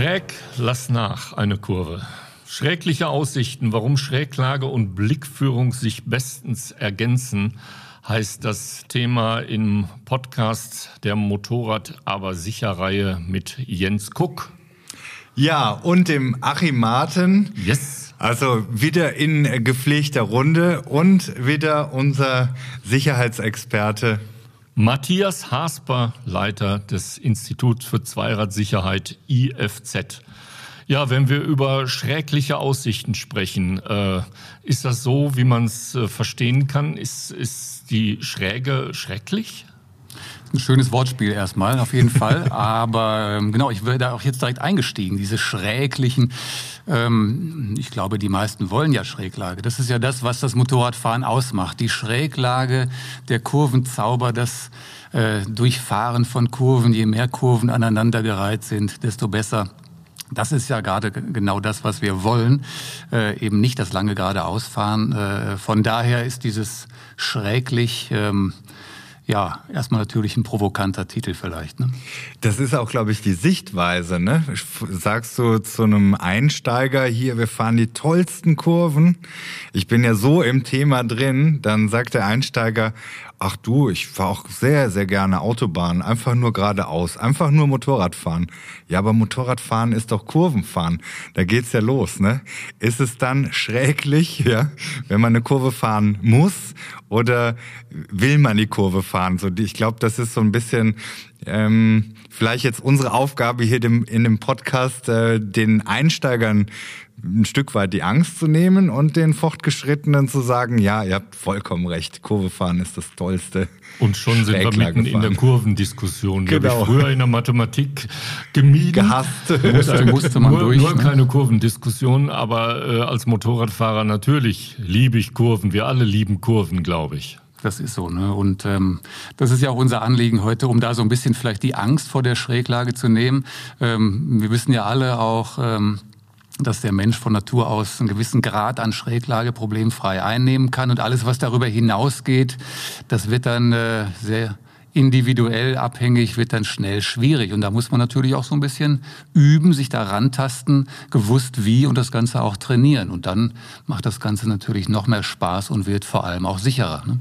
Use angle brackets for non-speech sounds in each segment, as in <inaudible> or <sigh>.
Schräg, lass nach, eine Kurve. Schrägliche Aussichten, warum Schräglage und Blickführung sich bestens ergänzen, heißt das Thema im Podcast der Motorrad aber sicher Reihe mit Jens Kuck. Ja, und dem Achim Martin. Yes. Also wieder in gepflegter Runde und wieder unser Sicherheitsexperte Matthias Hasper, Leiter des Instituts für Zweiradsicherheit IFZ. Ja, wenn wir über schrägliche Aussichten sprechen, äh, ist das so, wie man es äh, verstehen kann? Ist, ist die Schräge schrecklich? Ein schönes Wortspiel erstmal, auf jeden Fall. <laughs> Aber ähm, genau, ich wäre da auch jetzt direkt eingestiegen. Diese schräglichen, ähm, ich glaube, die meisten wollen ja Schräglage. Das ist ja das, was das Motorradfahren ausmacht. Die Schräglage, der Kurvenzauber, das äh, Durchfahren von Kurven. Je mehr Kurven aneinandergereiht sind, desto besser. Das ist ja gerade genau das, was wir wollen, äh, eben nicht das lange geradeausfahren. Äh, von daher ist dieses schräglich ähm, ja, erstmal natürlich ein provokanter Titel vielleicht. Ne? Das ist auch, glaube ich, die Sichtweise. Ne? Sagst du zu einem Einsteiger hier, wir fahren die tollsten Kurven. Ich bin ja so im Thema drin, dann sagt der Einsteiger, ach du, ich fahre auch sehr, sehr gerne Autobahn, einfach nur geradeaus, einfach nur Motorrad fahren. Ja, aber Motorradfahren ist doch Kurvenfahren. Da geht's ja los, ne? Ist es dann schräglich, ja, wenn man eine Kurve fahren muss oder will man die Kurve fahren? So, ich glaube, das ist so ein bisschen ähm, vielleicht jetzt unsere Aufgabe hier dem, in dem Podcast, äh, den Einsteigern ein Stück weit die Angst zu nehmen und den Fortgeschrittenen zu sagen, ja, ihr habt vollkommen recht, Kurvefahren ist das Tollste. Und schon sind wir mitten in der Kurvendiskussion. Die genau. habe ich früher in der Mathematik gemieden. Gehasst. <laughs> Musste, musste man nur, durch. Nur ne? keine Kurvendiskussion, aber äh, als Motorradfahrer natürlich liebe ich Kurven. Wir alle lieben Kurven, glaube ich. Das ist so, ne? Und ähm, das ist ja auch unser Anliegen heute, um da so ein bisschen vielleicht die Angst vor der Schräglage zu nehmen. Ähm, wir wissen ja alle auch, ähm, dass der Mensch von Natur aus einen gewissen Grad an Schräglage problemfrei einnehmen kann und alles, was darüber hinausgeht, das wird dann äh, sehr individuell abhängig, wird dann schnell schwierig. Und da muss man natürlich auch so ein bisschen üben, sich da rantasten, gewusst wie und das Ganze auch trainieren. Und dann macht das Ganze natürlich noch mehr Spaß und wird vor allem auch sicherer. Ne?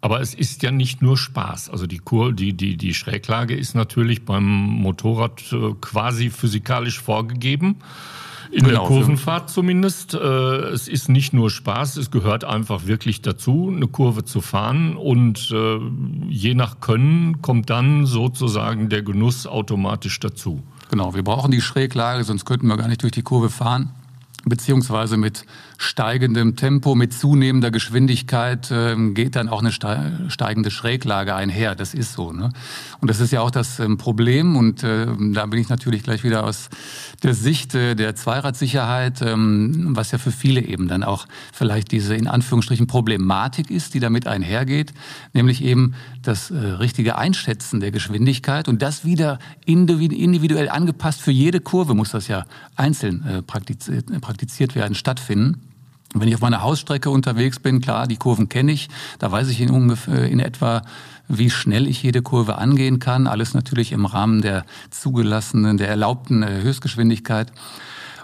Aber es ist ja nicht nur Spaß. Also die, Kur, die, die, die Schräglage ist natürlich beim Motorrad äh, quasi physikalisch vorgegeben. In genau, der Kurvenfahrt zumindest. Äh, es ist nicht nur Spaß, es gehört einfach wirklich dazu, eine Kurve zu fahren. Und äh, je nach Können kommt dann sozusagen der Genuss automatisch dazu. Genau, wir brauchen die Schräglage, sonst könnten wir gar nicht durch die Kurve fahren beziehungsweise mit steigendem Tempo, mit zunehmender Geschwindigkeit äh, geht dann auch eine steigende Schräglage einher. Das ist so. Ne? Und das ist ja auch das ähm, Problem. Und äh, da bin ich natürlich gleich wieder aus der Sicht äh, der Zweiradsicherheit, ähm, was ja für viele eben dann auch vielleicht diese in Anführungsstrichen Problematik ist, die damit einhergeht, nämlich eben das äh, richtige Einschätzen der Geschwindigkeit und das wieder individuell angepasst für jede Kurve muss das ja einzeln äh, praktiziert werden, stattfinden. Wenn ich auf meiner Hausstrecke unterwegs bin, klar, die Kurven kenne ich, da weiß ich in, ungefähr, in etwa, wie schnell ich jede Kurve angehen kann. Alles natürlich im Rahmen der zugelassenen, der erlaubten äh, Höchstgeschwindigkeit.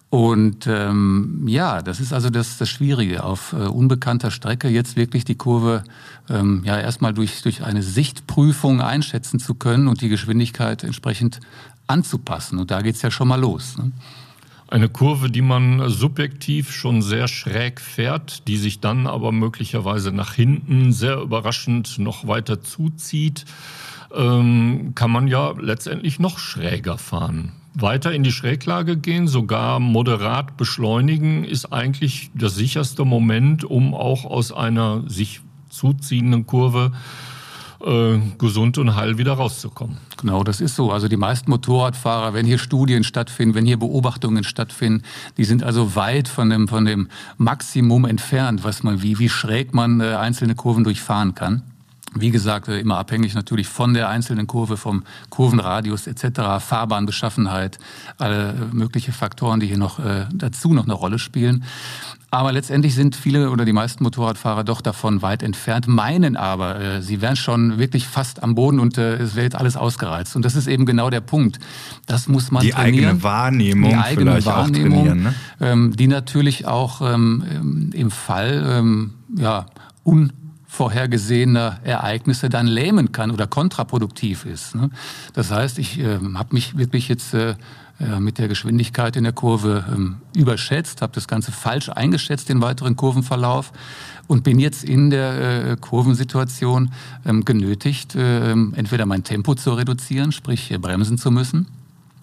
Und ähm, ja, das ist also das, das Schwierige, auf äh, unbekannter Strecke jetzt wirklich die Kurve ähm, ja erstmal durch, durch eine Sichtprüfung einschätzen zu können und die Geschwindigkeit entsprechend anzupassen. Und da geht's ja schon mal los. Ne? Eine Kurve, die man subjektiv schon sehr schräg fährt, die sich dann aber möglicherweise nach hinten sehr überraschend noch weiter zuzieht, ähm, kann man ja letztendlich noch schräger fahren. Weiter in die Schräglage gehen, sogar moderat beschleunigen, ist eigentlich das sicherste Moment, um auch aus einer sich zuziehenden Kurve äh, gesund und heil wieder rauszukommen. Genau, das ist so. Also die meisten Motorradfahrer, wenn hier Studien stattfinden, wenn hier Beobachtungen stattfinden, die sind also weit von dem, von dem Maximum entfernt, was man, wie, wie schräg man äh, einzelne Kurven durchfahren kann. Wie gesagt, äh, immer abhängig natürlich von der einzelnen Kurve, vom Kurvenradius etc., Fahrbahnbeschaffenheit, alle mögliche Faktoren, die hier noch äh, dazu noch eine Rolle spielen. Aber letztendlich sind viele oder die meisten Motorradfahrer doch davon weit entfernt, meinen aber, äh, sie wären schon wirklich fast am Boden und äh, es wäre jetzt alles ausgereizt. Und das ist eben genau der Punkt. Das muss man die trainieren. eigene Wahrnehmung, die eigene Wahrnehmung, ne? ähm, die natürlich auch ähm, im Fall ähm, ja unvorhergesehener Ereignisse dann lähmen kann oder kontraproduktiv ist. Ne? Das heißt, ich äh, habe mich wirklich jetzt äh, mit der Geschwindigkeit in der Kurve ähm, überschätzt, habe das Ganze falsch eingeschätzt, den weiteren Kurvenverlauf und bin jetzt in der äh, Kurvensituation ähm, genötigt, äh, entweder mein Tempo zu reduzieren, sprich äh, bremsen zu müssen,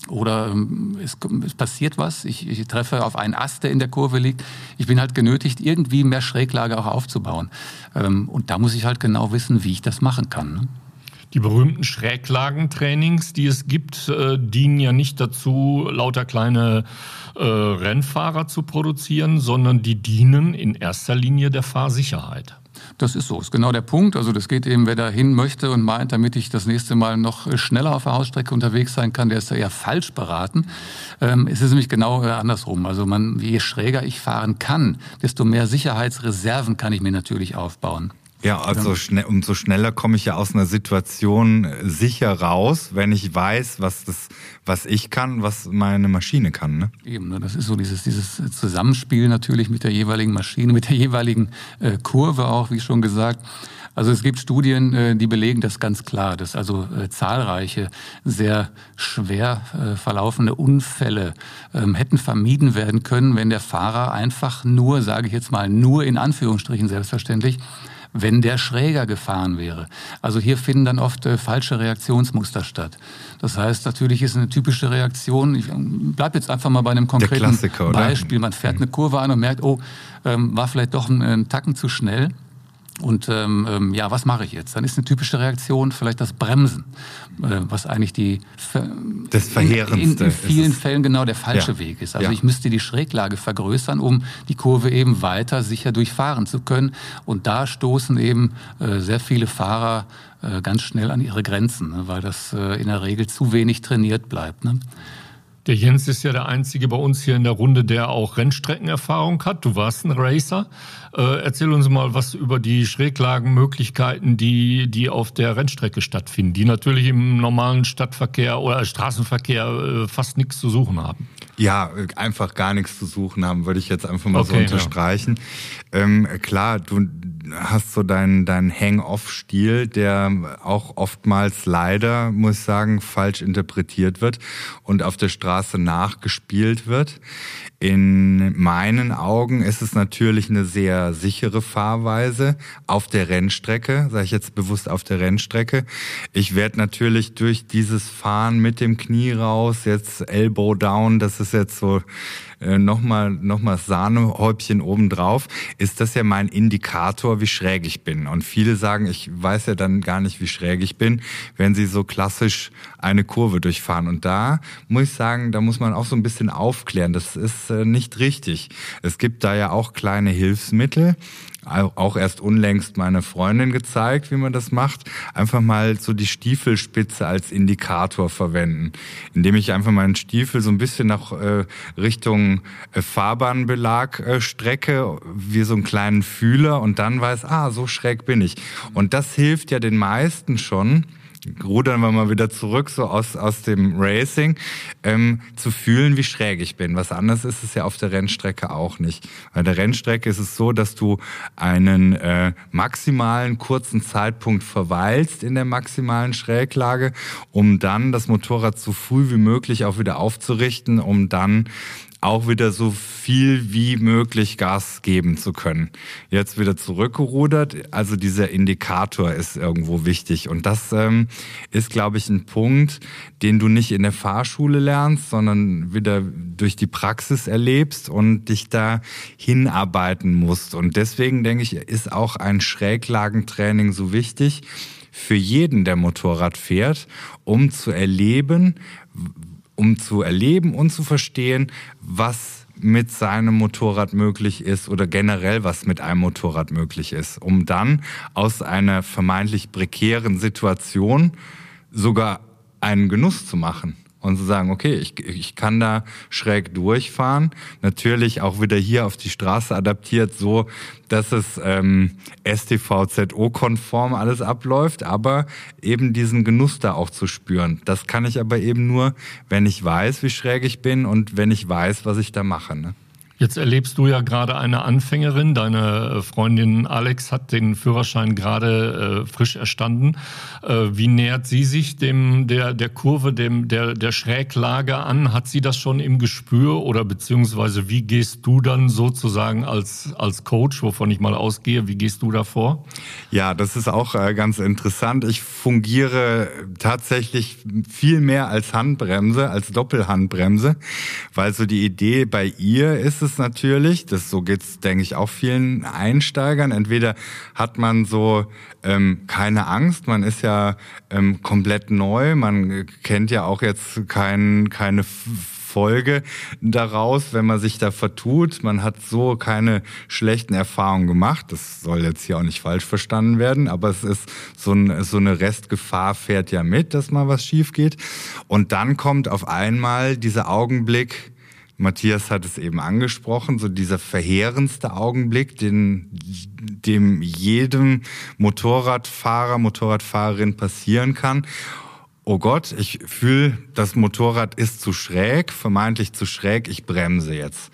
oder ähm, es, passiert was, ich, ich, treffe auf einen Ast, der in der Kurve liegt. Ich bin halt genötigt, irgendwie mehr Schräglage auch aufzubauen. Ähm, und da muss ich halt genau wissen, wie ich das machen kann. Die berühmten Schräglagentrainings, die es gibt, äh, dienen ja nicht dazu, lauter kleine äh, Rennfahrer zu produzieren, sondern die dienen in erster Linie der Fahrsicherheit. Das ist so, ist genau der Punkt. Also das geht eben, wer da hin möchte und meint, damit ich das nächste Mal noch schneller auf der Hausstrecke unterwegs sein kann, der ist da eher falsch beraten. Ähm, es ist nämlich genau äh, andersrum. Also man, je schräger ich fahren kann, desto mehr Sicherheitsreserven kann ich mir natürlich aufbauen. Ja, also schnell, umso schneller komme ich ja aus einer Situation sicher raus, wenn ich weiß, was das, was ich kann, was meine Maschine kann. Ne? Eben, ne? das ist so dieses, dieses Zusammenspiel natürlich mit der jeweiligen Maschine, mit der jeweiligen äh, Kurve auch, wie schon gesagt. Also es gibt Studien, äh, die belegen das ganz klar, dass also äh, zahlreiche sehr schwer äh, verlaufende Unfälle ähm, hätten vermieden werden können, wenn der Fahrer einfach nur, sage ich jetzt mal, nur in Anführungsstrichen selbstverständlich, wenn der schräger gefahren wäre. Also hier finden dann oft äh, falsche Reaktionsmuster statt. Das heißt, natürlich ist eine typische Reaktion, ich ähm, bleib jetzt einfach mal bei einem konkreten Beispiel, man fährt eine Kurve an und merkt, oh, ähm, war vielleicht doch ein, ein Tacken zu schnell. Und ähm, ähm, ja, was mache ich jetzt? Dann ist eine typische Reaktion vielleicht das Bremsen, äh, was eigentlich die das Verheerendste in, in vielen Fällen genau der falsche ja. Weg ist. Also ja. ich müsste die Schräglage vergrößern, um die Kurve eben weiter sicher durchfahren zu können. Und da stoßen eben äh, sehr viele Fahrer äh, ganz schnell an ihre Grenzen, ne, weil das äh, in der Regel zu wenig trainiert bleibt. Ne? Der Jens ist ja der Einzige bei uns hier in der Runde, der auch Rennstreckenerfahrung hat. Du warst ein Racer. Äh, erzähl uns mal was über die Schräglagenmöglichkeiten, die, die auf der Rennstrecke stattfinden, die natürlich im normalen Stadtverkehr oder Straßenverkehr äh, fast nichts zu suchen haben. Ja, einfach gar nichts zu suchen haben, würde ich jetzt einfach mal okay, so unterstreichen. Ja. Ähm, klar, du hast so deinen dein Hang-Off-Stil, der auch oftmals leider, muss ich sagen, falsch interpretiert wird und auf der Straße nachgespielt wird. In meinen Augen ist es natürlich eine sehr sichere Fahrweise auf der Rennstrecke, sage ich jetzt bewusst auf der Rennstrecke. Ich werde natürlich durch dieses Fahren mit dem Knie raus, jetzt Elbow down, das ist jetzt so äh, nochmal noch mal Sahnehäubchen obendrauf, ist das ja mein Indikator, wie schräg ich bin. Und viele sagen, ich weiß ja dann gar nicht, wie schräg ich bin, wenn sie so klassisch eine Kurve durchfahren. Und da muss ich sagen, da muss man auch so ein bisschen aufklären. Das ist äh, nicht richtig. Es gibt da ja auch kleine Hilfsmittel auch erst unlängst meine Freundin gezeigt, wie man das macht. Einfach mal so die Stiefelspitze als Indikator verwenden, indem ich einfach meinen Stiefel so ein bisschen nach äh, Richtung äh, Fahrbahnbelag äh, strecke, wie so einen kleinen Fühler und dann weiß, ah, so schräg bin ich. Und das hilft ja den meisten schon, rudern wir mal wieder zurück, so aus, aus dem Racing, ähm, zu fühlen, wie schräg ich bin. Was anderes ist es ja auf der Rennstrecke auch nicht. Bei der Rennstrecke ist es so, dass du einen äh, maximalen kurzen Zeitpunkt verweilst in der maximalen Schräglage, um dann das Motorrad so früh wie möglich auch wieder aufzurichten, um dann auch wieder so viel wie möglich Gas geben zu können. Jetzt wieder zurückgerudert, also dieser Indikator ist irgendwo wichtig. Und das ähm, ist, glaube ich, ein Punkt, den du nicht in der Fahrschule lernst, sondern wieder durch die Praxis erlebst und dich da hinarbeiten musst. Und deswegen denke ich, ist auch ein Schräglagentraining so wichtig für jeden, der Motorrad fährt, um zu erleben, um zu erleben und zu verstehen, was mit seinem Motorrad möglich ist oder generell was mit einem Motorrad möglich ist, um dann aus einer vermeintlich prekären Situation sogar einen Genuss zu machen und zu sagen, okay, ich, ich kann da schräg durchfahren. Natürlich auch wieder hier auf die Straße adaptiert, so dass es ähm, STVZO-konform alles abläuft, aber eben diesen Genuss da auch zu spüren. Das kann ich aber eben nur, wenn ich weiß, wie schräg ich bin und wenn ich weiß, was ich da mache. Ne? Jetzt erlebst du ja gerade eine Anfängerin. Deine äh, Freundin Alex hat den Führerschein gerade äh, frisch erstanden. Äh, wie nähert sie sich dem der der Kurve, dem der der Schräglage an? Hat sie das schon im Gespür oder beziehungsweise wie gehst du dann sozusagen als als Coach, wovon ich mal ausgehe, wie gehst du da vor? Ja, das ist auch äh, ganz interessant. Ich fungiere tatsächlich viel mehr als Handbremse, als Doppelhandbremse, weil so die Idee bei ihr ist es es natürlich. Das so geht's, denke ich, auch vielen Einsteigern. Entweder hat man so ähm, keine Angst, man ist ja ähm, komplett neu, man kennt ja auch jetzt kein, keine Folge daraus, wenn man sich da vertut. Man hat so keine schlechten Erfahrungen gemacht. Das soll jetzt hier auch nicht falsch verstanden werden, aber es ist so, ein, so eine Restgefahr fährt ja mit, dass mal was schief geht. Und dann kommt auf einmal dieser Augenblick, Matthias hat es eben angesprochen, so dieser verheerendste Augenblick, den, dem jedem Motorradfahrer, Motorradfahrerin passieren kann. Oh Gott, ich fühle, das Motorrad ist zu schräg, vermeintlich zu schräg, ich bremse jetzt.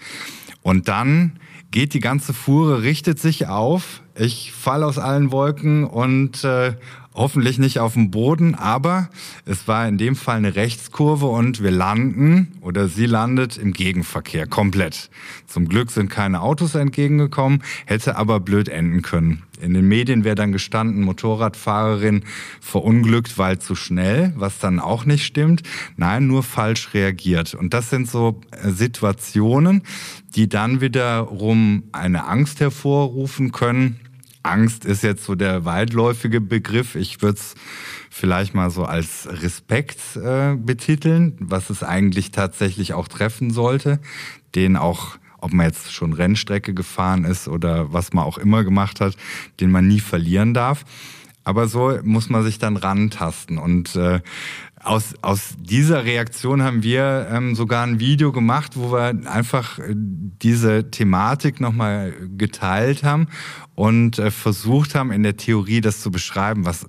Und dann geht die ganze Fuhre, richtet sich auf, ich falle aus allen Wolken und äh, hoffentlich nicht auf dem Boden, aber es war in dem Fall eine Rechtskurve und wir landen oder sie landet im Gegenverkehr komplett. Zum Glück sind keine Autos entgegengekommen, hätte aber blöd enden können. In den Medien wäre dann gestanden, Motorradfahrerin verunglückt, weil zu schnell, was dann auch nicht stimmt. Nein, nur falsch reagiert. Und das sind so äh, Situationen, die dann wiederum eine Angst hervorrufen können, Angst ist jetzt so der weitläufige Begriff. Ich würde es vielleicht mal so als Respekt äh, betiteln, was es eigentlich tatsächlich auch treffen sollte, den auch ob man jetzt schon Rennstrecke gefahren ist oder was man auch immer gemacht hat, den man nie verlieren darf. Aber so muss man sich dann rantasten. Und äh, aus, aus dieser Reaktion haben wir ähm, sogar ein Video gemacht, wo wir einfach äh, diese Thematik nochmal geteilt haben und äh, versucht haben, in der Theorie das zu beschreiben, was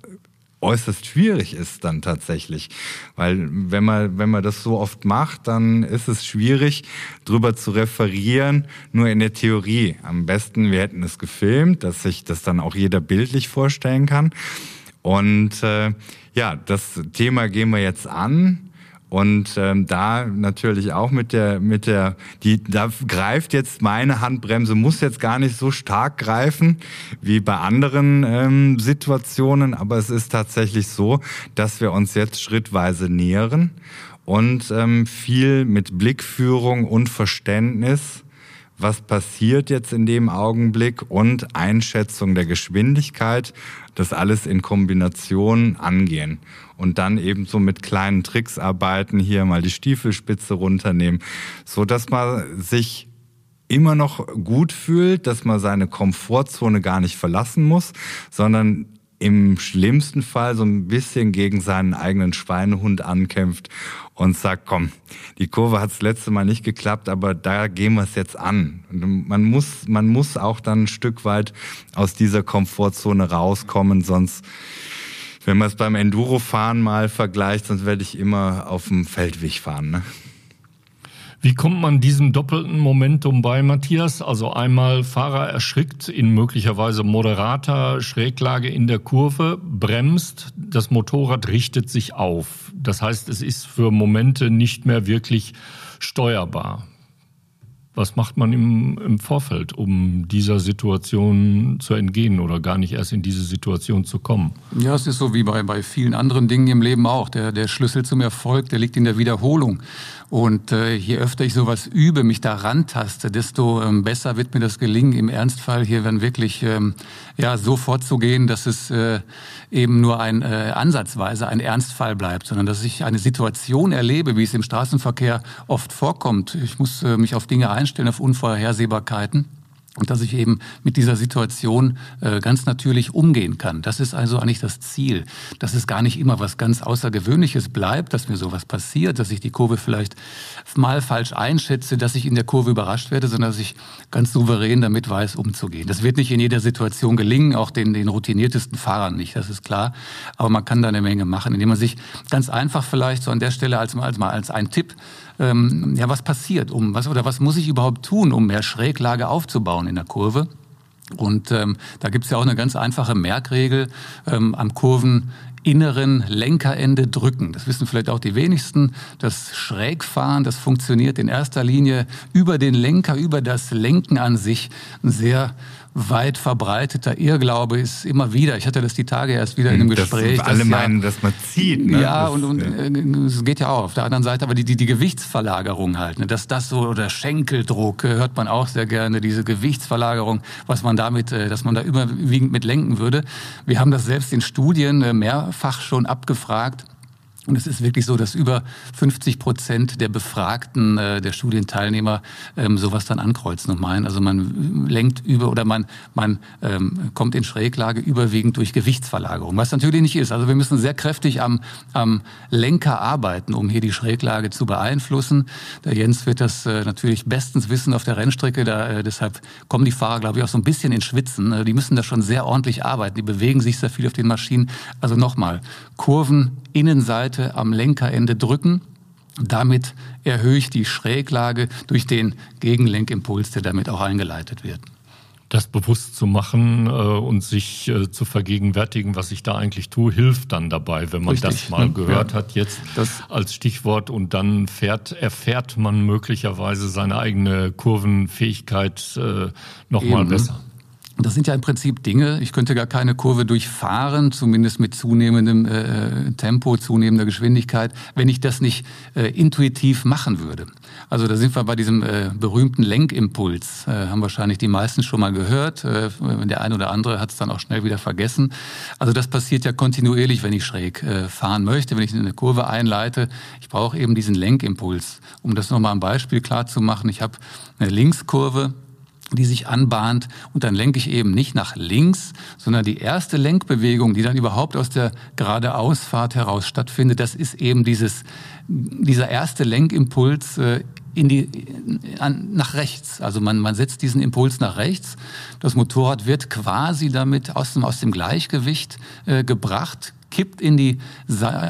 äußerst schwierig ist dann tatsächlich. Weil wenn man, wenn man das so oft macht, dann ist es schwierig, drüber zu referieren, nur in der Theorie. Am besten, wir hätten es gefilmt, dass sich das dann auch jeder bildlich vorstellen kann. Und äh, ja, das Thema gehen wir jetzt an. Und ähm, da natürlich auch mit der, mit der, die, da greift jetzt meine Handbremse, muss jetzt gar nicht so stark greifen wie bei anderen ähm, Situationen, aber es ist tatsächlich so, dass wir uns jetzt schrittweise nähern und ähm, viel mit Blickführung und Verständnis was passiert jetzt in dem Augenblick und Einschätzung der Geschwindigkeit, das alles in Kombination angehen und dann eben so mit kleinen Tricks arbeiten, hier mal die Stiefelspitze runternehmen, so dass man sich immer noch gut fühlt, dass man seine Komfortzone gar nicht verlassen muss, sondern im schlimmsten Fall so ein bisschen gegen seinen eigenen Schweinehund ankämpft und sagt, komm, die Kurve hat das letzte Mal nicht geklappt, aber da gehen wir es jetzt an. Und man muss, man muss auch dann ein Stück weit aus dieser Komfortzone rauskommen, sonst, wenn man es beim Endurofahren mal vergleicht, sonst werde ich immer auf dem Feldweg fahren. Ne? Wie kommt man diesem doppelten Momentum bei, Matthias? Also einmal Fahrer erschrickt in möglicherweise moderater Schräglage in der Kurve, bremst, das Motorrad richtet sich auf. Das heißt, es ist für Momente nicht mehr wirklich steuerbar. Was macht man im, im Vorfeld, um dieser Situation zu entgehen oder gar nicht erst in diese Situation zu kommen? Ja, es ist so wie bei, bei vielen anderen Dingen im Leben auch. Der, der Schlüssel zum Erfolg, der liegt in der Wiederholung. Und äh, je öfter ich sowas übe, mich da rantaste, desto ähm, besser wird mir das gelingen, im Ernstfall hier dann wirklich ähm, ja, so vorzugehen, dass es äh, eben nur ein äh, ansatzweise ein Ernstfall bleibt, sondern dass ich eine Situation erlebe, wie es im Straßenverkehr oft vorkommt. Ich muss äh, mich auf Dinge einstellen einstellen auf Unvorhersehbarkeiten und dass ich eben mit dieser Situation äh, ganz natürlich umgehen kann. Das ist also eigentlich das Ziel, dass es gar nicht immer was ganz Außergewöhnliches bleibt, dass mir sowas passiert, dass ich die Kurve vielleicht mal falsch einschätze, dass ich in der Kurve überrascht werde, sondern dass ich ganz souverän damit weiß, umzugehen. Das wird nicht in jeder Situation gelingen, auch den, den routiniertesten Fahrern nicht, das ist klar. Aber man kann da eine Menge machen, indem man sich ganz einfach vielleicht so an der Stelle als, als mal als ein Tipp ähm, ja, was passiert, um was oder was muss ich überhaupt tun, um mehr Schräglage aufzubauen in der Kurve? Und ähm, da gibt's ja auch eine ganz einfache Merkregel ähm, am Kurven inneren Lenkerende drücken. Das wissen vielleicht auch die wenigsten. Das Schrägfahren, das funktioniert in erster Linie über den Lenker, über das Lenken an sich. Sehr weit verbreiteter Irrglaube ist immer wieder, ich hatte das die Tage erst wieder in einem Gespräch. Dass alle meinen, dass man zieht. Ne? Ja, das, und, und ja. es geht ja auch auf der anderen Seite, aber die, die, die Gewichtsverlagerung halt, ne? dass das so, oder Schenkeldruck äh, hört man auch sehr gerne, diese Gewichtsverlagerung, was man damit, äh, dass man da überwiegend mit lenken würde. Wir haben das selbst in Studien äh, mehrfach schon abgefragt. Und es ist wirklich so, dass über 50 Prozent der Befragten, äh, der Studienteilnehmer, ähm, sowas dann ankreuzen und meinen. Also man lenkt über oder man, man ähm, kommt in Schräglage überwiegend durch Gewichtsverlagerung, was natürlich nicht ist. Also wir müssen sehr kräftig am, am Lenker arbeiten, um hier die Schräglage zu beeinflussen. Der Jens wird das äh, natürlich bestens wissen auf der Rennstrecke. Da, äh, deshalb kommen die Fahrer, glaube ich, auch so ein bisschen in Schwitzen. Die müssen da schon sehr ordentlich arbeiten. Die bewegen sich sehr viel auf den Maschinen. Also nochmal, Kurven, Innenseite, Seite am Lenkerende drücken. Damit erhöhe ich die Schräglage durch den Gegenlenkimpuls, der damit auch eingeleitet wird. Das bewusst zu machen äh, und sich äh, zu vergegenwärtigen, was ich da eigentlich tue, hilft dann dabei, wenn man Richtig. das mal gehört ja. hat jetzt das als Stichwort und dann fährt, erfährt man möglicherweise seine eigene Kurvenfähigkeit äh, nochmal besser. Das sind ja im Prinzip Dinge, ich könnte gar keine Kurve durchfahren, zumindest mit zunehmendem äh, Tempo, zunehmender Geschwindigkeit, wenn ich das nicht äh, intuitiv machen würde. Also da sind wir bei diesem äh, berühmten Lenkimpuls, äh, haben wahrscheinlich die meisten schon mal gehört. Äh, der eine oder andere hat es dann auch schnell wieder vergessen. Also das passiert ja kontinuierlich, wenn ich schräg äh, fahren möchte, wenn ich eine Kurve einleite. Ich brauche eben diesen Lenkimpuls. Um das nochmal ein Beispiel klar zu machen, ich habe eine Linkskurve, die sich anbahnt und dann lenke ich eben nicht nach links, sondern die erste Lenkbewegung, die dann überhaupt aus der geradeausfahrt heraus stattfindet, das ist eben dieses, dieser erste Lenkimpuls äh, in die, an, nach rechts. Also man, man setzt diesen Impuls nach rechts. Das Motorrad wird quasi damit aus dem, aus dem Gleichgewicht äh, gebracht, kippt in die,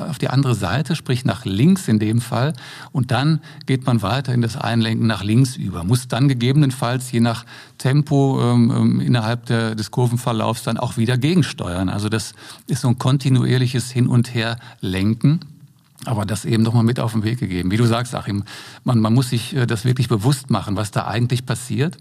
auf die andere Seite, sprich nach links in dem Fall. Und dann geht man weiter in das Einlenken nach links über. Muss dann gegebenenfalls je nach Tempo ähm, ähm, innerhalb der, des Kurvenverlaufs dann auch wieder gegensteuern. Also das ist so ein kontinuierliches Hin- und Her-Lenken aber das eben doch mal mit auf den Weg gegeben. Wie du sagst, Achim, man, man muss sich äh, das wirklich bewusst machen, was da eigentlich passiert.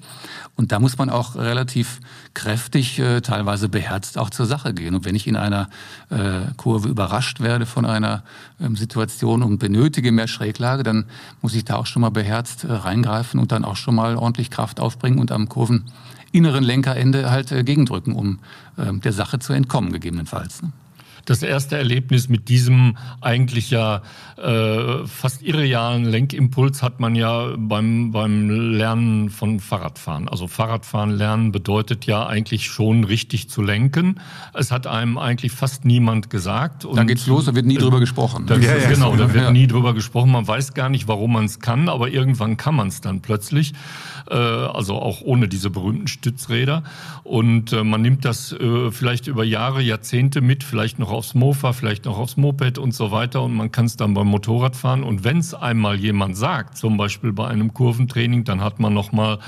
Und da muss man auch relativ kräftig, äh, teilweise beherzt auch zur Sache gehen. Und wenn ich in einer äh, Kurve überrascht werde von einer ähm, Situation und benötige mehr Schräglage, dann muss ich da auch schon mal beherzt reingreifen und dann auch schon mal ordentlich Kraft aufbringen und am Kurveninneren Lenkerende halt gegendrücken, um äh, der Sache zu entkommen, gegebenenfalls. Das erste Erlebnis mit diesem eigentlich ja äh, fast irrealen Lenkimpuls hat man ja beim, beim Lernen von Fahrradfahren. Also Fahrradfahren lernen bedeutet ja eigentlich schon richtig zu lenken. Es hat einem eigentlich fast niemand gesagt. Und da geht's los, da wird nie drüber gesprochen. Da, ja, ja, genau, da wird ja. nie drüber gesprochen. Man weiß gar nicht, warum man es kann, aber irgendwann kann man es dann plötzlich. Äh, also auch ohne diese berühmten Stützräder. Und äh, man nimmt das äh, vielleicht über Jahre, Jahrzehnte mit, vielleicht noch aufs Mofa, vielleicht noch aufs Moped und so weiter. Und man kann es dann beim Motorradfahren. Und wenn es einmal jemand sagt, zum Beispiel bei einem Kurventraining, dann hat man nochmal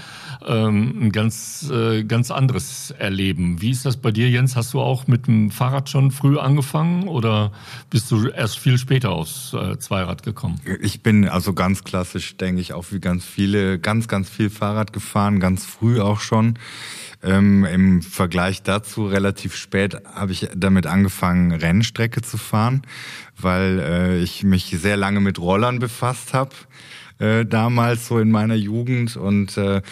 ähm, ein ganz, äh, ganz anderes Erleben. Wie ist das bei dir, Jens? Hast du auch mit dem Fahrrad schon früh angefangen oder bist du erst viel später aufs äh, Zweirad gekommen? Ich bin also ganz klassisch, denke ich, auch wie ganz viele, ganz, ganz viel Fahrrad gefahren, ganz früh auch schon. Ähm, Im Vergleich dazu relativ spät habe ich damit angefangen, Rennstrecke zu fahren, weil äh, ich mich sehr lange mit Rollern befasst habe äh, damals so in meiner Jugend und äh,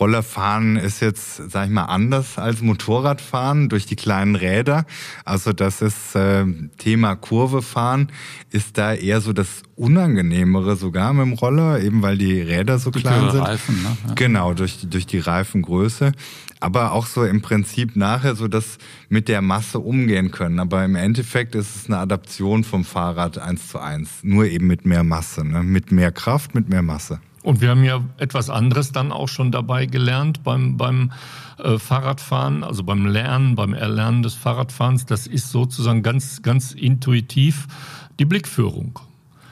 Rollerfahren ist jetzt, sag ich mal, anders als Motorradfahren durch die kleinen Räder. Also das ist äh, Thema Kurvefahren ist da eher so das unangenehmere sogar mit dem Roller, eben weil die Räder so klein sind. Reifen, ne? ja. Genau, durch, durch die Reifengröße. Aber auch so im Prinzip nachher so das mit der Masse umgehen können. Aber im Endeffekt ist es eine Adaption vom Fahrrad eins zu eins. Nur eben mit mehr Masse, ne? mit mehr Kraft, mit mehr Masse. Und wir haben ja etwas anderes dann auch schon dabei gelernt beim, beim äh, Fahrradfahren, also beim Lernen, beim Erlernen des Fahrradfahrens. Das ist sozusagen ganz, ganz intuitiv die Blickführung.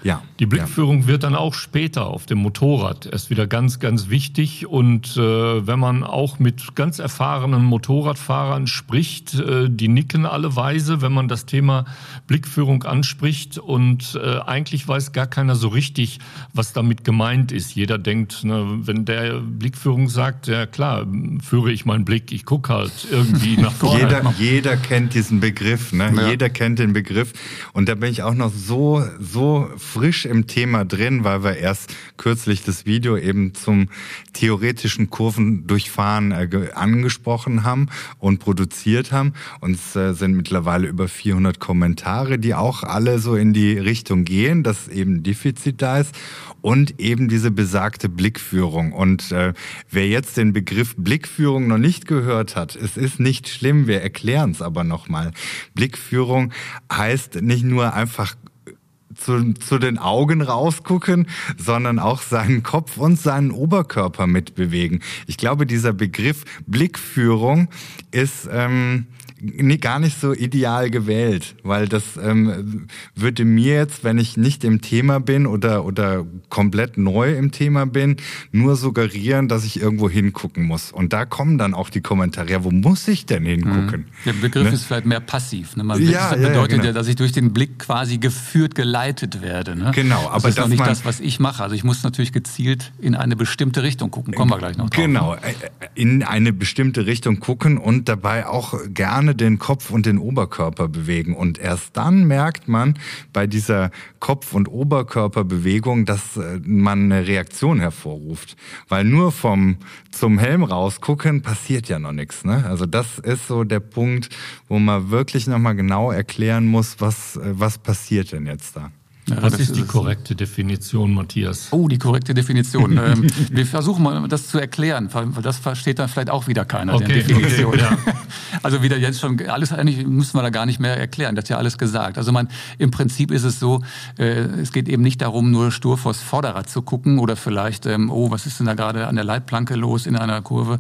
Ja. Die Blickführung ja. wird dann auch später auf dem Motorrad erst wieder ganz, ganz wichtig. Und äh, wenn man auch mit ganz erfahrenen Motorradfahrern spricht, äh, die nicken alle weise, wenn man das Thema Blickführung anspricht. Und äh, eigentlich weiß gar keiner so richtig, was damit gemeint ist. Jeder denkt, ne, wenn der Blickführung sagt, ja klar, führe ich meinen Blick, ich gucke halt irgendwie <laughs> nach vorne. jeder, jeder kennt diesen Begriff, ne? Ja. Jeder kennt den Begriff. Und da bin ich auch noch so, so frisch im Thema drin, weil wir erst kürzlich das Video eben zum theoretischen Kurvendurchfahren äh, angesprochen haben und produziert haben. Und es äh, sind mittlerweile über 400 Kommentare, die auch alle so in die Richtung gehen, dass eben Defizit da ist und eben diese besagte Blickführung. Und äh, wer jetzt den Begriff Blickführung noch nicht gehört hat, es ist nicht schlimm, wir erklären es aber nochmal. Blickführung heißt nicht nur einfach zu, zu den Augen rausgucken, sondern auch seinen Kopf und seinen Oberkörper mitbewegen. Ich glaube, dieser Begriff Blickführung ist ähm, gar nicht so ideal gewählt, weil das ähm, würde mir jetzt, wenn ich nicht im Thema bin oder, oder komplett neu im Thema bin, nur suggerieren, dass ich irgendwo hingucken muss. Und da kommen dann auch die Kommentare, ja, wo muss ich denn hingucken? Mhm. Der Begriff ne? ist vielleicht mehr passiv. Ne? Man ja, das bedeutet ja, genau. ja, dass ich durch den Blick quasi geführt, geleitet werde. Ne? Genau, aber das ist das nicht das, was ich mache. Also ich muss natürlich gezielt in eine bestimmte Richtung gucken. Kommen wir gleich noch drauf. Genau, ne? in eine bestimmte Richtung gucken und dabei auch gerne den Kopf und den Oberkörper bewegen. Und erst dann merkt man bei dieser Kopf- und Oberkörperbewegung, dass äh, man eine Reaktion hervorruft. Weil nur vom zum Helm rausgucken passiert ja noch nichts. Ne? Also das ist so der Punkt, wo man wirklich nochmal genau erklären muss, was, äh, was passiert denn jetzt da. Ja, Was ist die korrekte Definition, Matthias? Oh, die korrekte Definition. <laughs> ähm, wir versuchen mal, das zu erklären, weil das versteht dann vielleicht auch wieder keiner, okay, Definition. Okay, ja. <laughs> Also wieder jetzt schon, alles eigentlich müssen wir da gar nicht mehr erklären, das ist ja alles gesagt. Also man, im Prinzip ist es so, äh, es geht eben nicht darum, nur stur vors Vorderrad zu gucken oder vielleicht, ähm, oh, was ist denn da gerade an der Leitplanke los in einer Kurve,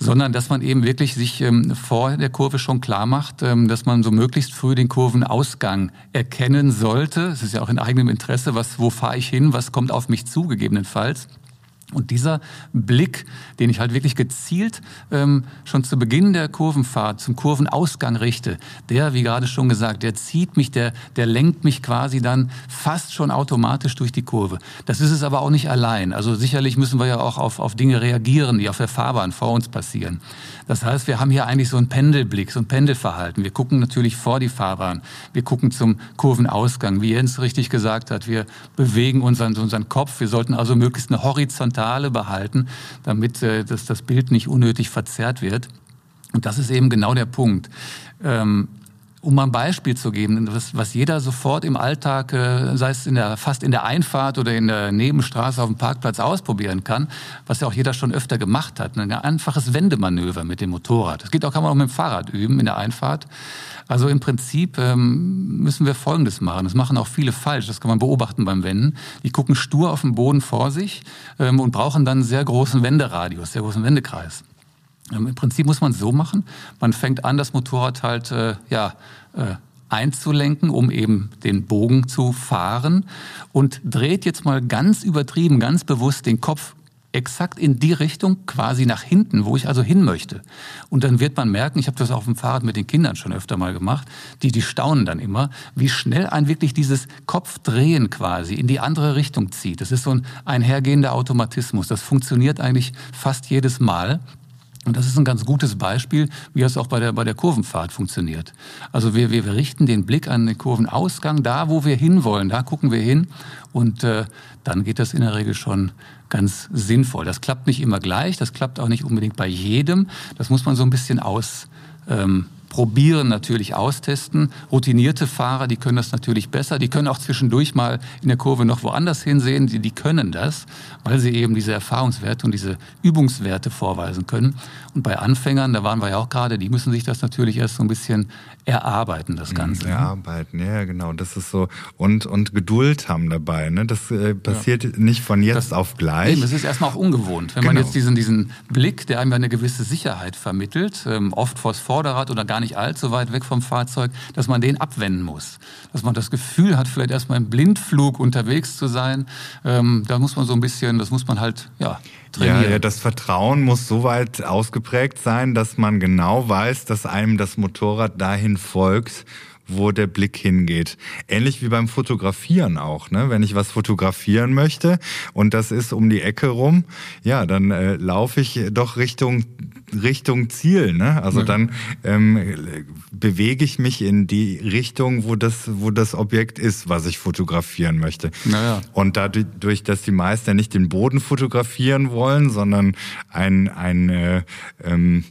sondern dass man eben wirklich sich ähm, vor der Kurve schon klar macht, ähm, dass man so möglichst früh den Kurvenausgang erkennen sollte. Es ist ja auch in eigenem Interesse, was, wo fahre ich hin, was kommt auf mich zu gegebenenfalls. Und dieser Blick, den ich halt wirklich gezielt ähm, schon zu Beginn der Kurvenfahrt zum Kurvenausgang richte, der, wie gerade schon gesagt, der zieht mich, der, der lenkt mich quasi dann fast schon automatisch durch die Kurve. Das ist es aber auch nicht allein. Also sicherlich müssen wir ja auch auf, auf Dinge reagieren, die auf der Fahrbahn vor uns passieren. Das heißt, wir haben hier eigentlich so einen Pendelblick, so ein Pendelverhalten. Wir gucken natürlich vor die Fahrbahn. Wir gucken zum Kurvenausgang. Wie Jens richtig gesagt hat, wir bewegen unseren, unseren Kopf. Wir sollten also möglichst eine Horizontale behalten, damit äh, dass das Bild nicht unnötig verzerrt wird. Und das ist eben genau der Punkt. Ähm, um mal ein Beispiel zu geben, was, was jeder sofort im Alltag, äh, sei es in der, fast in der Einfahrt oder in der Nebenstraße auf dem Parkplatz ausprobieren kann, was ja auch jeder schon öfter gemacht hat. Ein einfaches Wendemanöver mit dem Motorrad. Das geht auch, kann man auch mit dem Fahrrad üben in der Einfahrt. Also im Prinzip ähm, müssen wir Folgendes machen. Das machen auch viele falsch. Das kann man beobachten beim Wenden. Die gucken stur auf den Boden vor sich ähm, und brauchen dann einen sehr großen Wenderadius, sehr großen Wendekreis. Ähm, Im Prinzip muss man es so machen, man fängt an, das Motorrad halt äh, ja, äh, einzulenken, um eben den Bogen zu fahren und dreht jetzt mal ganz übertrieben, ganz bewusst den Kopf exakt in die Richtung, quasi nach hinten, wo ich also hin möchte. Und dann wird man merken, ich habe das auf dem Fahrrad mit den Kindern schon öfter mal gemacht, die, die staunen dann immer, wie schnell ein wirklich dieses Kopfdrehen quasi in die andere Richtung zieht. Das ist so ein einhergehender Automatismus. Das funktioniert eigentlich fast jedes Mal. Und das ist ein ganz gutes Beispiel, wie das auch bei der, bei der Kurvenfahrt funktioniert. Also wir, wir, wir richten den Blick an den Kurvenausgang, da wo wir hinwollen, da gucken wir hin und äh, dann geht das in der Regel schon ganz sinnvoll. Das klappt nicht immer gleich, das klappt auch nicht unbedingt bei jedem. Das muss man so ein bisschen ausprobieren. Ähm, probieren, natürlich austesten. Routinierte Fahrer, die können das natürlich besser. Die können auch zwischendurch mal in der Kurve noch woanders hinsehen. Die, die können das, weil sie eben diese Erfahrungswerte und diese Übungswerte vorweisen können. Und bei Anfängern, da waren wir ja auch gerade, die müssen sich das natürlich erst so ein bisschen erarbeiten, das Ganze. Ne? Erarbeiten, ja, genau. Das ist so. Und, und Geduld haben dabei. Ne? Das äh, passiert ja. nicht von jetzt das, auf gleich. Eben, es ist erstmal auch ungewohnt. Wenn genau. man jetzt diesen, diesen Blick, der einem eine gewisse Sicherheit vermittelt, ähm, oft vors Vorderrad oder gar nicht allzu weit weg vom Fahrzeug, dass man den abwenden muss. Dass man das Gefühl hat, vielleicht erstmal im Blindflug unterwegs zu sein. Ähm, da muss man so ein bisschen, das muss man halt, ja, trainieren. Ja, ja, das Vertrauen muss so weit ausgeprägt sein, dass man genau weiß, dass einem das Motorrad dahin folgt, wo der Blick hingeht. Ähnlich wie beim Fotografieren auch, ne? Wenn ich was fotografieren möchte und das ist um die Ecke rum, ja, dann äh, laufe ich doch Richtung Richtung Ziel, ne? Also ja. dann ähm, bewege ich mich in die Richtung, wo das, wo das Objekt ist, was ich fotografieren möchte. Naja. Und dadurch, dass die meisten nicht den Boden fotografieren wollen, sondern ein, ein äh, ähm,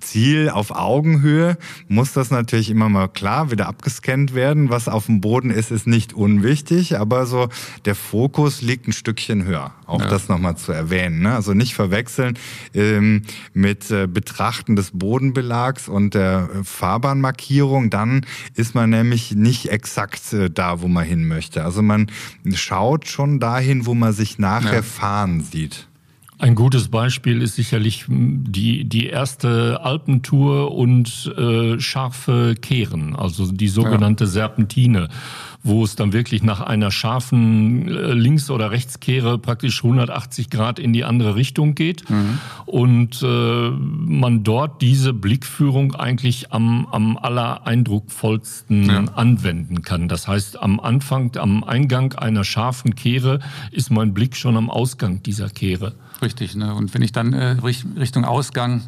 Ziel auf Augenhöhe muss das natürlich immer mal klar wieder abgescannt werden. Was auf dem Boden ist, ist nicht unwichtig, aber so der Fokus liegt ein Stückchen höher. Auch ja. das nochmal zu erwähnen. Ne? Also nicht verwechseln ähm, mit äh, Betrachten des Bodenbelags und der äh, Fahrbahnmarkierung. Dann ist man nämlich nicht exakt äh, da, wo man hin möchte. Also man schaut schon dahin, wo man sich nachher ja. fahren sieht. Ein gutes Beispiel ist sicherlich die, die erste Alpentour und äh, scharfe Kehren, also die sogenannte ja. Serpentine, wo es dann wirklich nach einer scharfen äh, Links- oder Rechtskehre praktisch 180 Grad in die andere Richtung geht mhm. und äh, man dort diese Blickführung eigentlich am, am aller eindruckvollsten ja. anwenden kann. Das heißt, am Anfang, am Eingang einer scharfen Kehre ist mein Blick schon am Ausgang dieser Kehre. Richtig. Ne? Und wenn ich dann äh, Richtung Ausgang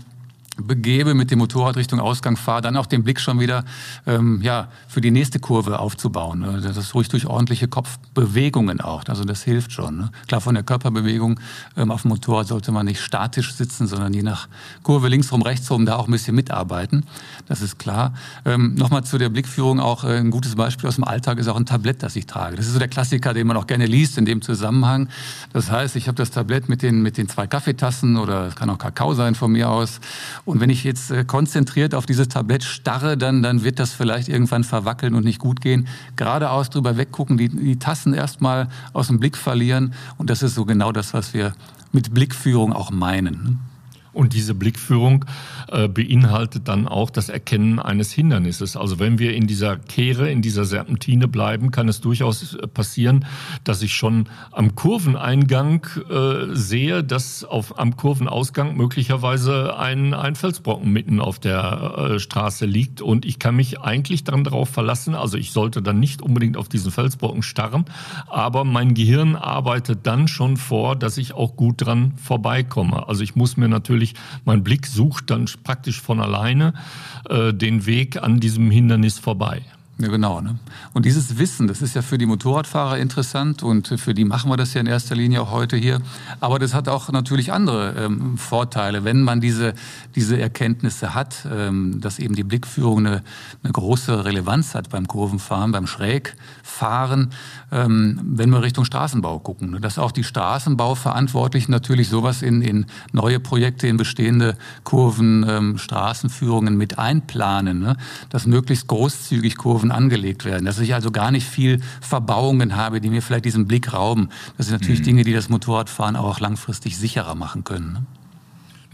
begebe, mit dem Motorrad Richtung Ausgang fahre, dann auch den Blick schon wieder ähm, ja, für die nächste Kurve aufzubauen. Ne? Das ist ruhig durch ordentliche Kopfbewegungen auch. Also das hilft schon. Ne? Klar, von der Körperbewegung ähm, auf dem Motorrad sollte man nicht statisch sitzen, sondern je nach Kurve linksrum, rechtsrum da auch ein bisschen mitarbeiten. Das ist klar. Ähm, Nochmal zu der Blickführung auch äh, ein gutes Beispiel aus dem Alltag ist auch ein Tablett, das ich trage. Das ist so der Klassiker, den man auch gerne liest in dem Zusammenhang. Das heißt, ich habe das Tablett mit den, mit den zwei Kaffeetassen oder es kann auch Kakao sein von mir aus und wenn ich jetzt äh, konzentriert auf dieses Tablett starre, dann, dann wird das vielleicht irgendwann verwackeln und nicht gut gehen. Geradeaus drüber weggucken, die, die Tassen erstmal aus dem Blick verlieren. Und das ist so genau das, was wir mit Blickführung auch meinen. Und diese Blickführung äh, beinhaltet dann auch das Erkennen eines Hindernisses. Also wenn wir in dieser Kehre, in dieser Serpentine bleiben, kann es durchaus äh, passieren, dass ich schon am Kurveneingang äh, sehe, dass auf, am Kurvenausgang möglicherweise ein, ein Felsbrocken mitten auf der äh, Straße liegt. Und ich kann mich eigentlich dann darauf verlassen, also ich sollte dann nicht unbedingt auf diesen Felsbrocken starren, aber mein Gehirn arbeitet dann schon vor, dass ich auch gut dran vorbeikomme. Also ich muss mir natürlich natürlich, mein Blick sucht dann praktisch von alleine äh, den Weg an diesem Hindernis vorbei. Ja, genau. Ne? Und dieses Wissen, das ist ja für die Motorradfahrer interessant und für die machen wir das ja in erster Linie auch heute hier. Aber das hat auch natürlich andere ähm, Vorteile, wenn man diese, diese Erkenntnisse hat, ähm, dass eben die Blickführung eine, eine große Relevanz hat beim Kurvenfahren, beim Schrägfahren, ähm, wenn wir Richtung Straßenbau gucken. Ne? Dass auch die Straßenbauverantwortlichen natürlich sowas in, in neue Projekte, in bestehende Kurven, ähm, Straßenführungen mit einplanen, ne? dass möglichst großzügig Kurven angelegt werden. Dass ich also gar nicht viel Verbauungen habe, die mir vielleicht diesen Blick rauben. Das sind natürlich mhm. Dinge, die das Motorradfahren auch langfristig sicherer machen können. Ne?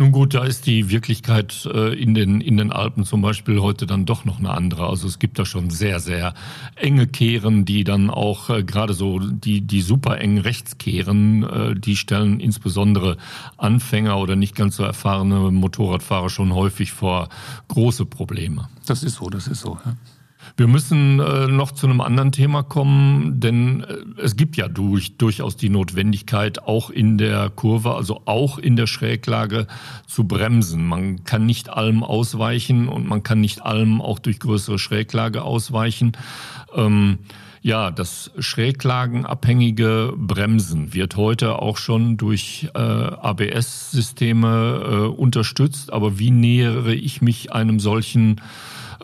Nun gut, da ist die Wirklichkeit äh, in, den, in den Alpen zum Beispiel heute dann doch noch eine andere. Also es gibt da schon sehr, sehr enge Kehren, die dann auch äh, gerade so die, die super engen Rechtskehren, äh, die stellen insbesondere Anfänger oder nicht ganz so erfahrene Motorradfahrer schon häufig vor große Probleme. Das ist so, das ist so. Ja. Wir müssen äh, noch zu einem anderen Thema kommen, denn äh, es gibt ja durch, durchaus die Notwendigkeit, auch in der Kurve, also auch in der Schräglage zu bremsen. Man kann nicht allem ausweichen und man kann nicht allem auch durch größere Schräglage ausweichen. Ähm, ja, das schräglagenabhängige Bremsen wird heute auch schon durch äh, ABS-Systeme äh, unterstützt. Aber wie nähere ich mich einem solchen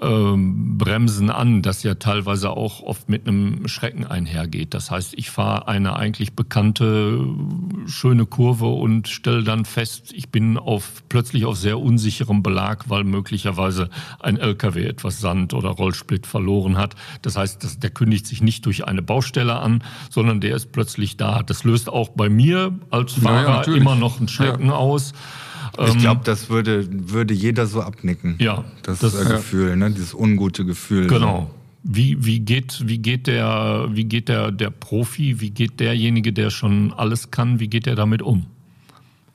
ähm, Bremsen an, das ja teilweise auch oft mit einem Schrecken einhergeht. Das heißt, ich fahre eine eigentlich bekannte schöne Kurve und stelle dann fest, ich bin auf plötzlich auf sehr unsicherem Belag, weil möglicherweise ein LKW etwas Sand oder Rollsplit verloren hat. Das heißt, das, der kündigt sich nicht durch eine Baustelle an, sondern der ist plötzlich da. Das löst auch bei mir als Fahrer ja, immer noch einen Schrecken ja. aus. Ich ähm, glaube, das würde, würde jeder so abnicken. Ja. Das, das äh, Gefühl, ne? dieses ungute Gefühl. Genau. Wie, wie geht, wie geht der, wie geht der, der Profi, wie geht derjenige, der schon alles kann, wie geht er damit um?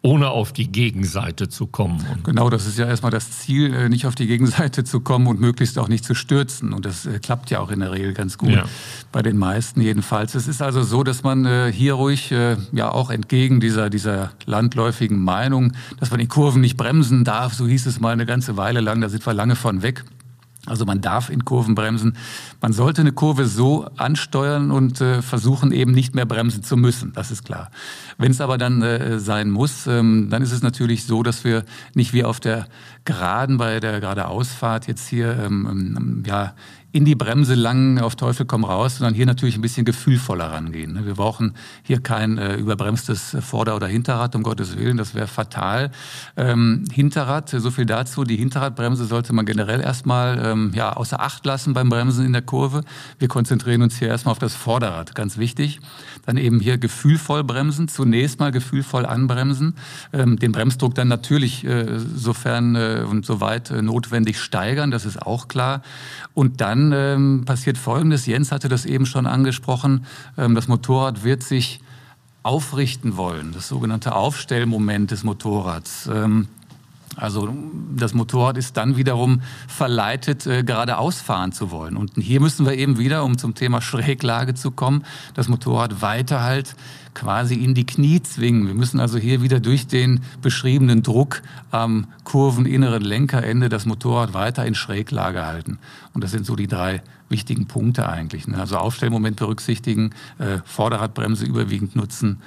Ohne auf die Gegenseite zu kommen. Genau, das ist ja erstmal das Ziel, äh, nicht auf die Gegenseite zu kommen und möglichst auch nicht zu stürzen. Und das äh, klappt ja auch in der Regel ganz gut, ja. bei den meisten jedenfalls. Es ist also so, dass man äh, hier ruhig, ja auch entgegen dieser, dieser landläufigen Meinung, dass man in Kurven nicht bremsen darf, so hieß es mal eine ganze Weile lang, da sind wir lange von weg. Also man darf in Kurven bremsen. Man sollte eine Kurve so ansteuern und äh, versuchen eben nicht mehr bremsen zu müssen. Das ist klar. Wenn es aber dann äh, sein muss, ähm, dann ist es natürlich so, dass wir nicht wie auf der Geraden bei der Geradeausfahrt jetzt hier ähm, ähm ja in die Bremse langen, auf Teufel komm raus, sondern hier natürlich ein bisschen gefühlvoller rangehen. Ne? Wir brauchen hier kein äh, überbremstes Vorder- oder Hinterrad, um Gottes Willen, das wäre fatal. Ähm, Hinterrad, so viel dazu, die Hinterradbremse sollte man generell erstmal ähm, ja, außer Acht lassen beim Bremsen in der Kurve. Wir konzentrieren uns hier erstmal auf das Vorderrad, ganz wichtig. Dann eben hier gefühlvoll bremsen, zunächst mal gefühlvoll anbremsen, ähm, den Bremsdruck dann natürlich äh, sofern äh, und soweit äh, notwendig steigern, das ist auch klar. Und dann ähm, passiert Folgendes. Jens hatte das eben schon angesprochen. Ähm, das Motorrad wird sich aufrichten wollen. Das sogenannte Aufstellmoment des Motorrads. Also das Motorrad ist dann wiederum verleitet, äh, geradeaus fahren zu wollen. Und hier müssen wir eben wieder, um zum Thema Schräglage zu kommen, das Motorrad weiter halt quasi in die Knie zwingen. Wir müssen also hier wieder durch den beschriebenen Druck am kurveninneren Lenkerende das Motorrad weiter in Schräglage halten. Und das sind so die drei wichtigen Punkte eigentlich. Ne? Also Aufstellmoment berücksichtigen, äh, Vorderradbremse überwiegend nutzen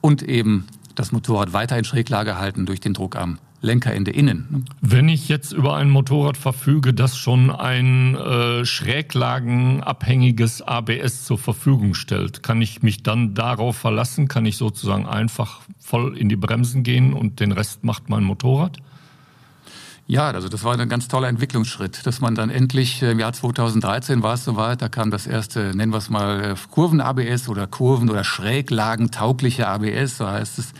und eben das Motorrad weiter in Schräglage halten durch den Druck am Lenkerende innen. Ne? Wenn ich jetzt über ein Motorrad verfüge, das schon ein äh, schräglagenabhängiges ABS zur Verfügung stellt, kann ich mich dann darauf verlassen? Kann ich sozusagen einfach voll in die Bremsen gehen und den Rest macht mein Motorrad? Ja, also das war ein ganz toller Entwicklungsschritt, dass man dann endlich äh, im Jahr 2013 war es soweit, da kam das erste, nennen wir es mal äh, Kurven-ABS oder Kurven- oder Schräglagentaugliche ABS, so heißt es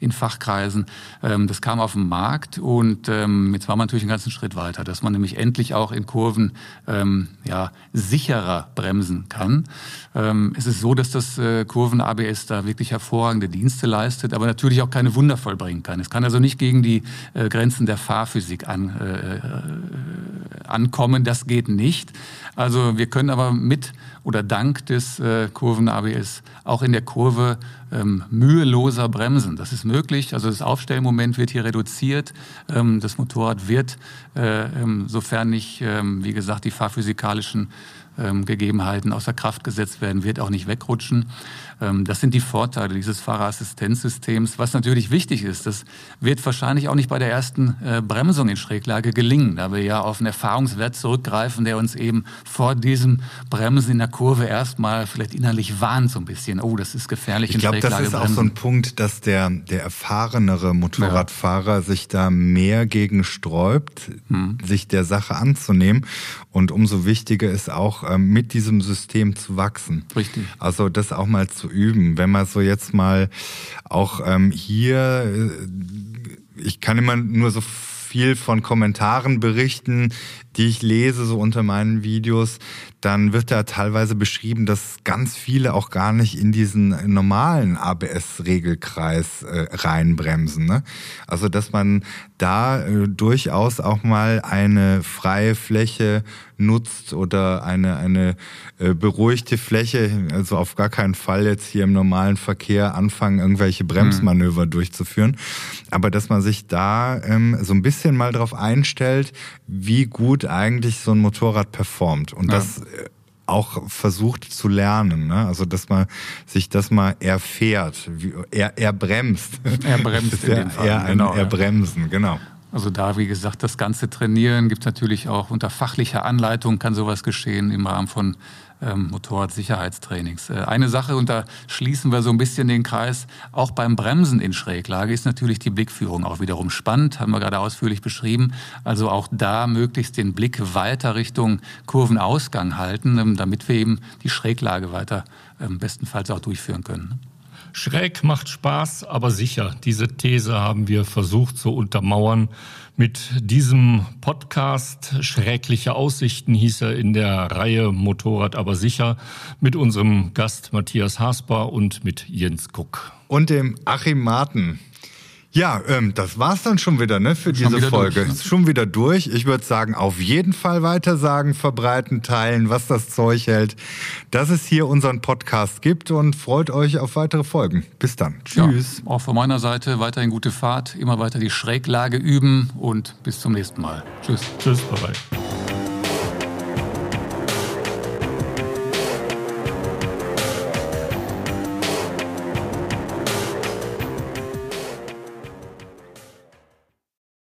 in Fachkreisen. Ähm, das kam auf den Markt und ähm, jetzt war man natürlich einen ganzen Schritt weiter, dass man nämlich endlich auch in Kurven ähm, ja, sicherer bremsen kann. Ähm, es ist so, dass das äh, Kurven-ABS da wirklich hervorragende Dienste leistet, aber natürlich auch keine Wunder vollbringen kann. Es kann also nicht gegen die äh, Grenzen der Fahrphysik an, äh, äh ankommen. Das geht nicht. Also wir können aber mit oder dank des äh, Kurven-ABS auch in der Kurve ähm, müheloser bremsen. Das ist möglich. Also das Aufstellmoment wird hier reduziert. Ähm, das Motorrad wird, äh, ähm, sofern nicht, ähm, wie gesagt, die fahrphysikalischen ähm, Gegebenheiten außer Kraft gesetzt werden, wird auch nicht wegrutschen. Ähm, das sind die Vorteile dieses Fahrerassistenzsystems. Was natürlich wichtig ist, das wird wahrscheinlich auch nicht bei der ersten äh, Bremsung in Schräglage gelingen, da wir ja auf einen Erfahrungswert zurückgreifen, der uns eben vor diesem Bremsen in der Kurve erstmal vielleicht innerlich warnt so ein bisschen. Oh, das ist gefährlich ich glaub, in Schräglage. Ich glaube, das ist auch so ein Punkt, dass der, der erfahrenere Motorradfahrer ja. sich da mehr gegen sträubt, hm. sich der Sache anzunehmen. Und umso wichtiger ist auch, ähm, mit diesem System zu wachsen. Richtig. Also das auch mal zu üben. Wenn man so jetzt mal auch ähm, hier, äh, ich kann immer nur so viel von Kommentaren berichten, die ich lese, so unter meinen Videos, dann wird da teilweise beschrieben, dass ganz viele auch gar nicht in diesen normalen ABS-Regelkreis äh, reinbremsen. Ne? Also dass man da äh, durchaus auch mal eine freie Fläche nutzt oder eine, eine äh, beruhigte Fläche, also auf gar keinen Fall jetzt hier im normalen Verkehr anfangen, irgendwelche Bremsmanöver mhm. durchzuführen. Aber dass man sich da ähm, so ein bisschen mal drauf einstellt, wie gut eigentlich so ein Motorrad performt. Und ja. das auch versucht zu lernen. Ne? Also, dass man sich das mal erfährt. Er, er bremst. Er bremst in dem Fall. Er, genau, er bremsen, genau. Also da, wie gesagt, das ganze Trainieren gibt es natürlich auch unter fachlicher Anleitung kann sowas geschehen im Rahmen von ähm, Motorradsicherheitstrainings. Äh, eine Sache, und da schließen wir so ein bisschen den Kreis, auch beim Bremsen in Schräglage ist natürlich die Blickführung auch wiederum spannend, haben wir gerade ausführlich beschrieben. Also auch da möglichst den Blick weiter Richtung Kurvenausgang halten, ähm, damit wir eben die Schräglage weiter ähm, bestenfalls auch durchführen können. Schräg macht Spaß, aber sicher. Diese These haben wir versucht zu untermauern. Mit diesem Podcast Schrägliche Aussichten hieß er in der Reihe Motorrad aber sicher mit unserem Gast Matthias Hasper und mit Jens Kuck. Und dem Achim Marten. Ja, ähm, das war's dann schon wieder, ne, für schon diese Folge. Durch, ne? Schon wieder durch. Ich würde sagen, auf jeden Fall weitersagen, verbreiten, teilen, was das Zeug hält, dass es hier unseren Podcast gibt und freut euch auf weitere Folgen. Bis dann. Tschüss. Ja, auch von meiner Seite weiterhin gute Fahrt, immer weiter die Schräglage üben und bis zum nächsten Mal. Tschüss. Tschüss, bye bye.